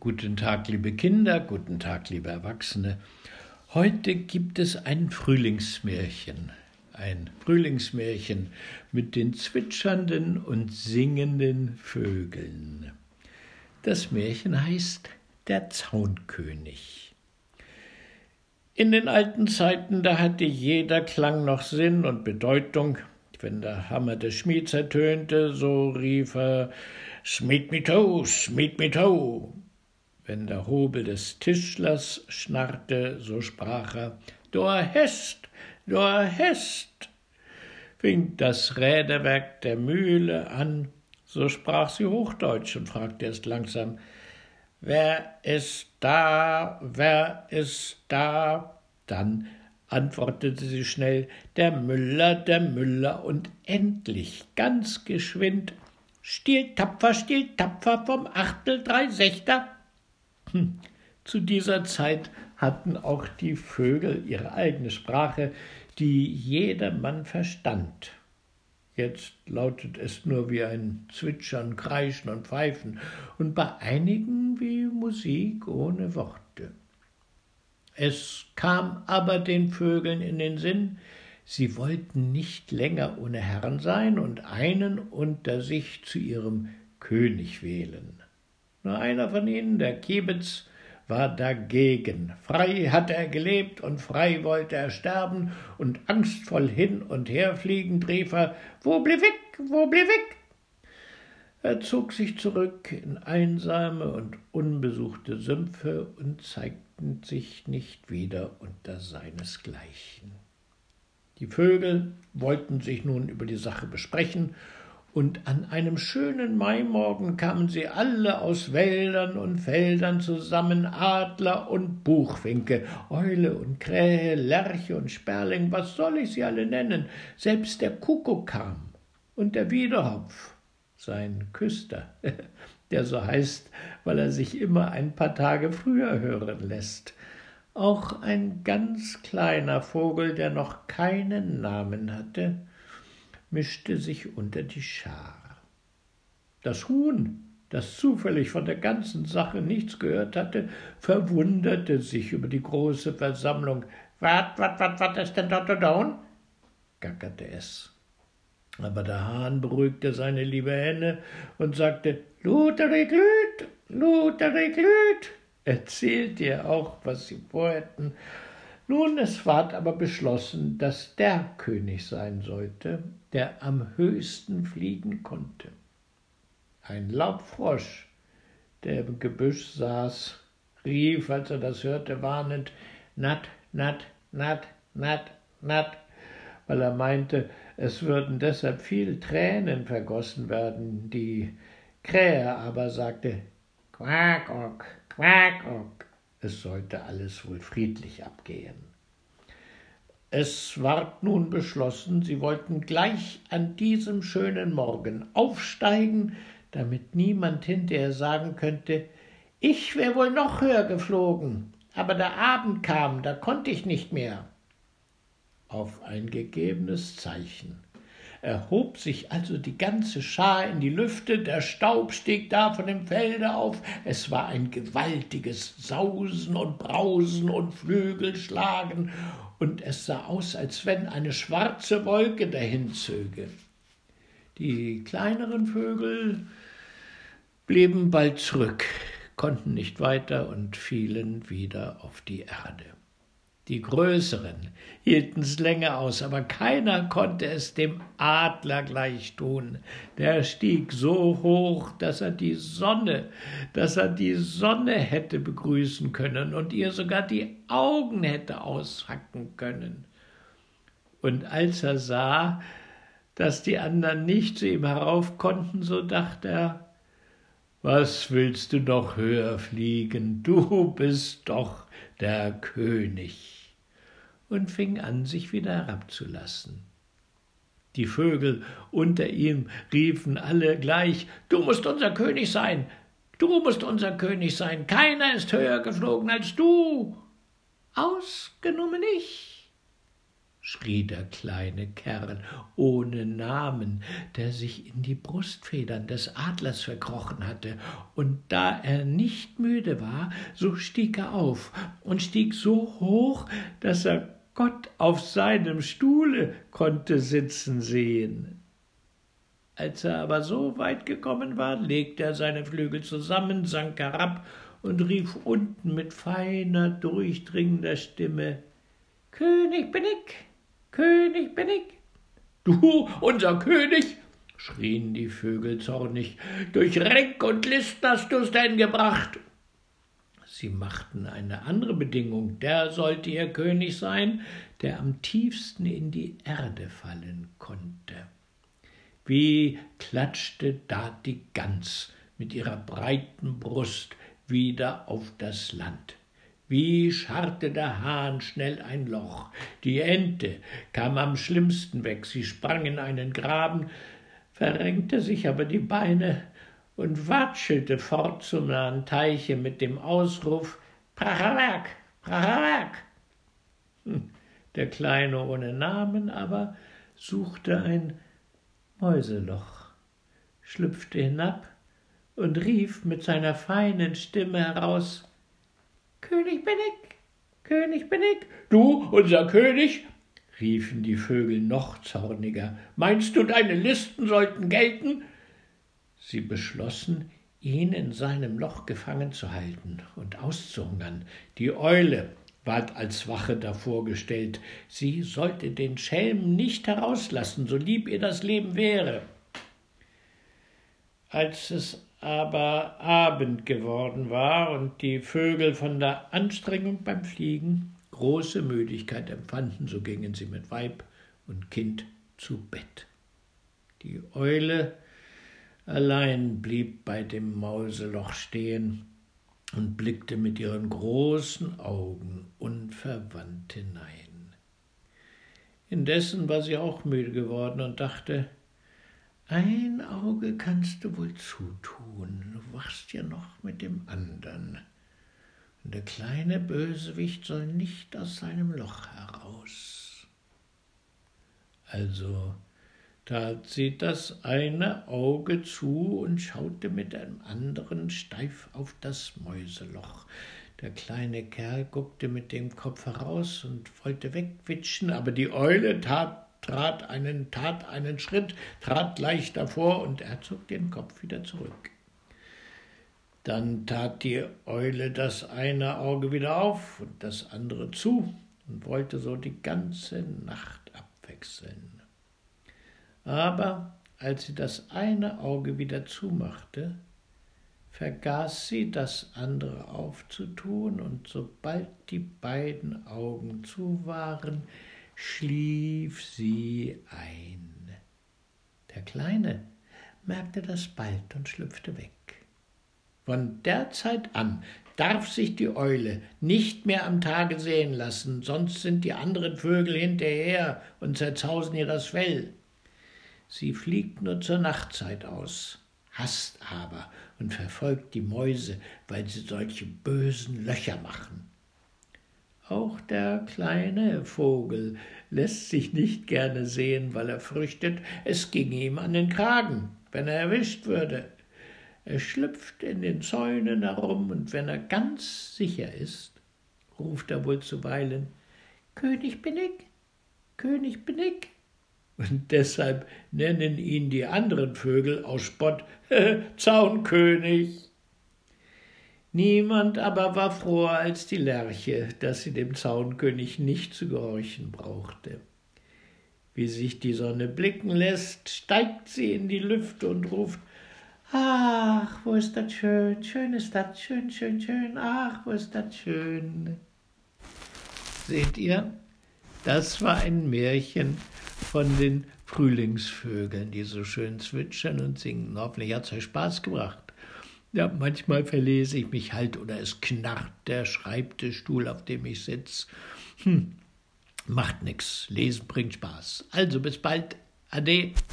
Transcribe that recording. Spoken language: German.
Guten Tag, liebe Kinder, guten Tag, liebe Erwachsene. Heute gibt es ein Frühlingsmärchen. Ein Frühlingsmärchen mit den zwitschernden und singenden Vögeln. Das Märchen heißt Der Zaunkönig. In den alten Zeiten, da hatte jeder Klang noch Sinn und Bedeutung. Wenn der Hammer des Schmieds ertönte, so rief er Schmied mi to, schmied mi to. Wenn der Hobel des Tischlers schnarrte, so sprach er Du Hest, du Hest. Fing das Räderwerk der Mühle an, so sprach sie Hochdeutsch und fragte erst langsam Wer ist da, wer ist da? Dann antwortete sie schnell Der Müller, der Müller, und endlich ganz geschwind Stiel tapfer, stiel tapfer vom Achtel drei Sechster. Hm. Zu dieser Zeit hatten auch die Vögel ihre eigene Sprache, die jedermann verstand. Jetzt lautet es nur wie ein Zwitschern, Kreischen und Pfeifen und bei einigen wie Musik ohne Worte. Es kam aber den Vögeln in den Sinn, sie wollten nicht länger ohne Herrn sein und einen unter sich zu ihrem König wählen. Nur einer von ihnen, der Kiebitz, war dagegen. Frei hatte er gelebt und frei wollte er sterben und angstvoll hin und her fliegend rief er, wo blieb weg, wo blieb weg? Er zog sich zurück in einsame und unbesuchte Sümpfe und zeigten sich nicht wieder unter seinesgleichen. Die Vögel wollten sich nun über die Sache besprechen und an einem schönen Maimorgen kamen sie alle aus Wäldern und Feldern zusammen, Adler und Buchfinke, Eule und Krähe, Lerche und Sperling, was soll ich sie alle nennen? Selbst der Kuckuck kam und der Wiederhopf, sein Küster, der so heißt, weil er sich immer ein paar Tage früher hören lässt. Auch ein ganz kleiner Vogel, der noch keinen Namen hatte, mischte sich unter die Schar. Das Huhn, das zufällig von der ganzen Sache nichts gehört hatte, verwunderte sich über die große Versammlung. Wat, wat, wat, wat ist denn dort down? gackerte es. Aber der Hahn beruhigte seine liebe Henne und sagte, Lutherik Lüt, Lutherik Lüt, erzählt ihr auch, was sie vorhätten. Nun, es ward aber beschlossen, dass der König sein sollte, der am höchsten fliegen konnte. Ein Laubfrosch, der im Gebüsch saß, rief, als er das hörte, warnend Nat, Nat, Nat, Nat, Nat, weil er meinte, es würden deshalb viel Tränen vergossen werden. Die Krähe aber sagte Quack-ock, Quack-ock, es sollte alles wohl friedlich abgehen. Es ward nun beschlossen, sie wollten gleich an diesem schönen Morgen aufsteigen, damit niemand hinterher sagen könnte, ich wär wohl noch höher geflogen, aber der Abend kam, da konnte ich nicht mehr. Auf ein gegebenes Zeichen erhob sich also die ganze Schar in die Lüfte, der Staub stieg da von dem Felde auf, es war ein gewaltiges Sausen und Brausen und Flügelschlagen, und es sah aus, als wenn eine schwarze Wolke dahinzöge. Die kleineren Vögel blieben bald zurück, konnten nicht weiter und fielen wieder auf die Erde. Die Größeren hielten's länger aus, aber keiner konnte es dem Adler gleich tun. Der stieg so hoch, dass er die Sonne, dass er die Sonne hätte begrüßen können und ihr sogar die Augen hätte aushacken können. Und als er sah, dass die anderen nicht zu ihm herauf konnten, so dachte er, was willst du noch höher fliegen? Du bist doch der König und fing an, sich wieder herabzulassen. Die Vögel unter ihm riefen alle gleich Du musst unser König sein, du musst unser König sein, keiner ist höher geflogen als du. Ausgenommen ich, schrie der kleine Kerl ohne Namen, der sich in die Brustfedern des Adlers verkrochen hatte, und da er nicht müde war, so stieg er auf und stieg so hoch, dass er Gott auf seinem Stuhle konnte sitzen sehen. Als er aber so weit gekommen war, legte er seine Flügel zusammen, sank herab und rief unten mit feiner, durchdringender Stimme König bin ich, König bin ich. Du, unser König, schrien die Vögel zornig, durch Reck und List hast du's denn gebracht. Sie machten eine andere Bedingung, der sollte ihr König sein, der am tiefsten in die Erde fallen konnte. Wie klatschte da die Gans mit ihrer breiten Brust wieder auf das Land. Wie scharrte der Hahn schnell ein Loch. Die Ente kam am schlimmsten weg. Sie sprang in einen Graben, verrenkte sich aber die Beine und watschelte fort zum nahen Teiche mit dem Ausruf Pracherwerk, Pracherwerk. Hm, der Kleine ohne Namen aber suchte ein Mäuseloch, schlüpfte hinab und rief mit seiner feinen Stimme heraus König bin ich, König bin ich. Du, unser König, riefen die Vögel noch zorniger. Meinst du, deine Listen sollten gelten? Sie beschlossen, ihn in seinem Loch gefangen zu halten und auszuhungern. Die Eule ward als Wache davor gestellt. Sie sollte den Schelm nicht herauslassen, so lieb ihr das Leben wäre. Als es aber Abend geworden war und die Vögel von der Anstrengung beim Fliegen große Müdigkeit empfanden, so gingen sie mit Weib und Kind zu Bett. Die Eule allein blieb bei dem Mauseloch stehen und blickte mit ihren großen Augen unverwandt hinein. Indessen war sie auch müde geworden und dachte, ein Auge kannst du wohl zutun, du wachst ja noch mit dem andern. Und der kleine Bösewicht soll nicht aus seinem Loch heraus. Also tat sie das eine Auge zu und schaute mit dem anderen steif auf das Mäuseloch. Der kleine Kerl guckte mit dem Kopf heraus und wollte wegwitschen, aber die Eule tat trat einen, tat einen Schritt, trat leicht davor und er zog den Kopf wieder zurück. Dann tat die Eule das eine Auge wieder auf und das andere zu und wollte so die ganze Nacht abwechseln. Aber als sie das eine Auge wieder zumachte, vergaß sie das andere aufzutun, und sobald die beiden Augen zu waren, schlief sie ein. Der Kleine merkte das bald und schlüpfte weg. Von der Zeit an darf sich die Eule nicht mehr am Tage sehen lassen, sonst sind die anderen Vögel hinterher und zerzausen ihr das Fell. Sie fliegt nur zur Nachtzeit aus, hasst aber und verfolgt die Mäuse, weil sie solche bösen Löcher machen. Auch der kleine Vogel lässt sich nicht gerne sehen, weil er fürchtet, es ginge ihm an den Kragen, wenn er erwischt würde. Er schlüpft in den Zäunen herum, und wenn er ganz sicher ist, ruft er wohl zuweilen König bin ich, König bin ich. Und deshalb nennen ihn die anderen Vögel aus Spott Zaunkönig. Niemand aber war froher als die Lerche, dass sie dem Zaunkönig nicht zu gehorchen brauchte. Wie sich die Sonne blicken lässt, steigt sie in die Lüfte und ruft Ach, wo ist das schön, schön ist das, schön, schön, schön, ach, wo ist das schön. Seht ihr, das war ein Märchen von den Frühlingsvögeln, die so schön zwitschern und singen. Hoffentlich hat es euch Spaß gebracht. Ja, manchmal verlese ich mich halt oder es knarrt der Schreibtischstuhl, auf dem ich sitze. Hm, macht nix. Lesen bringt Spaß. Also bis bald. Ade.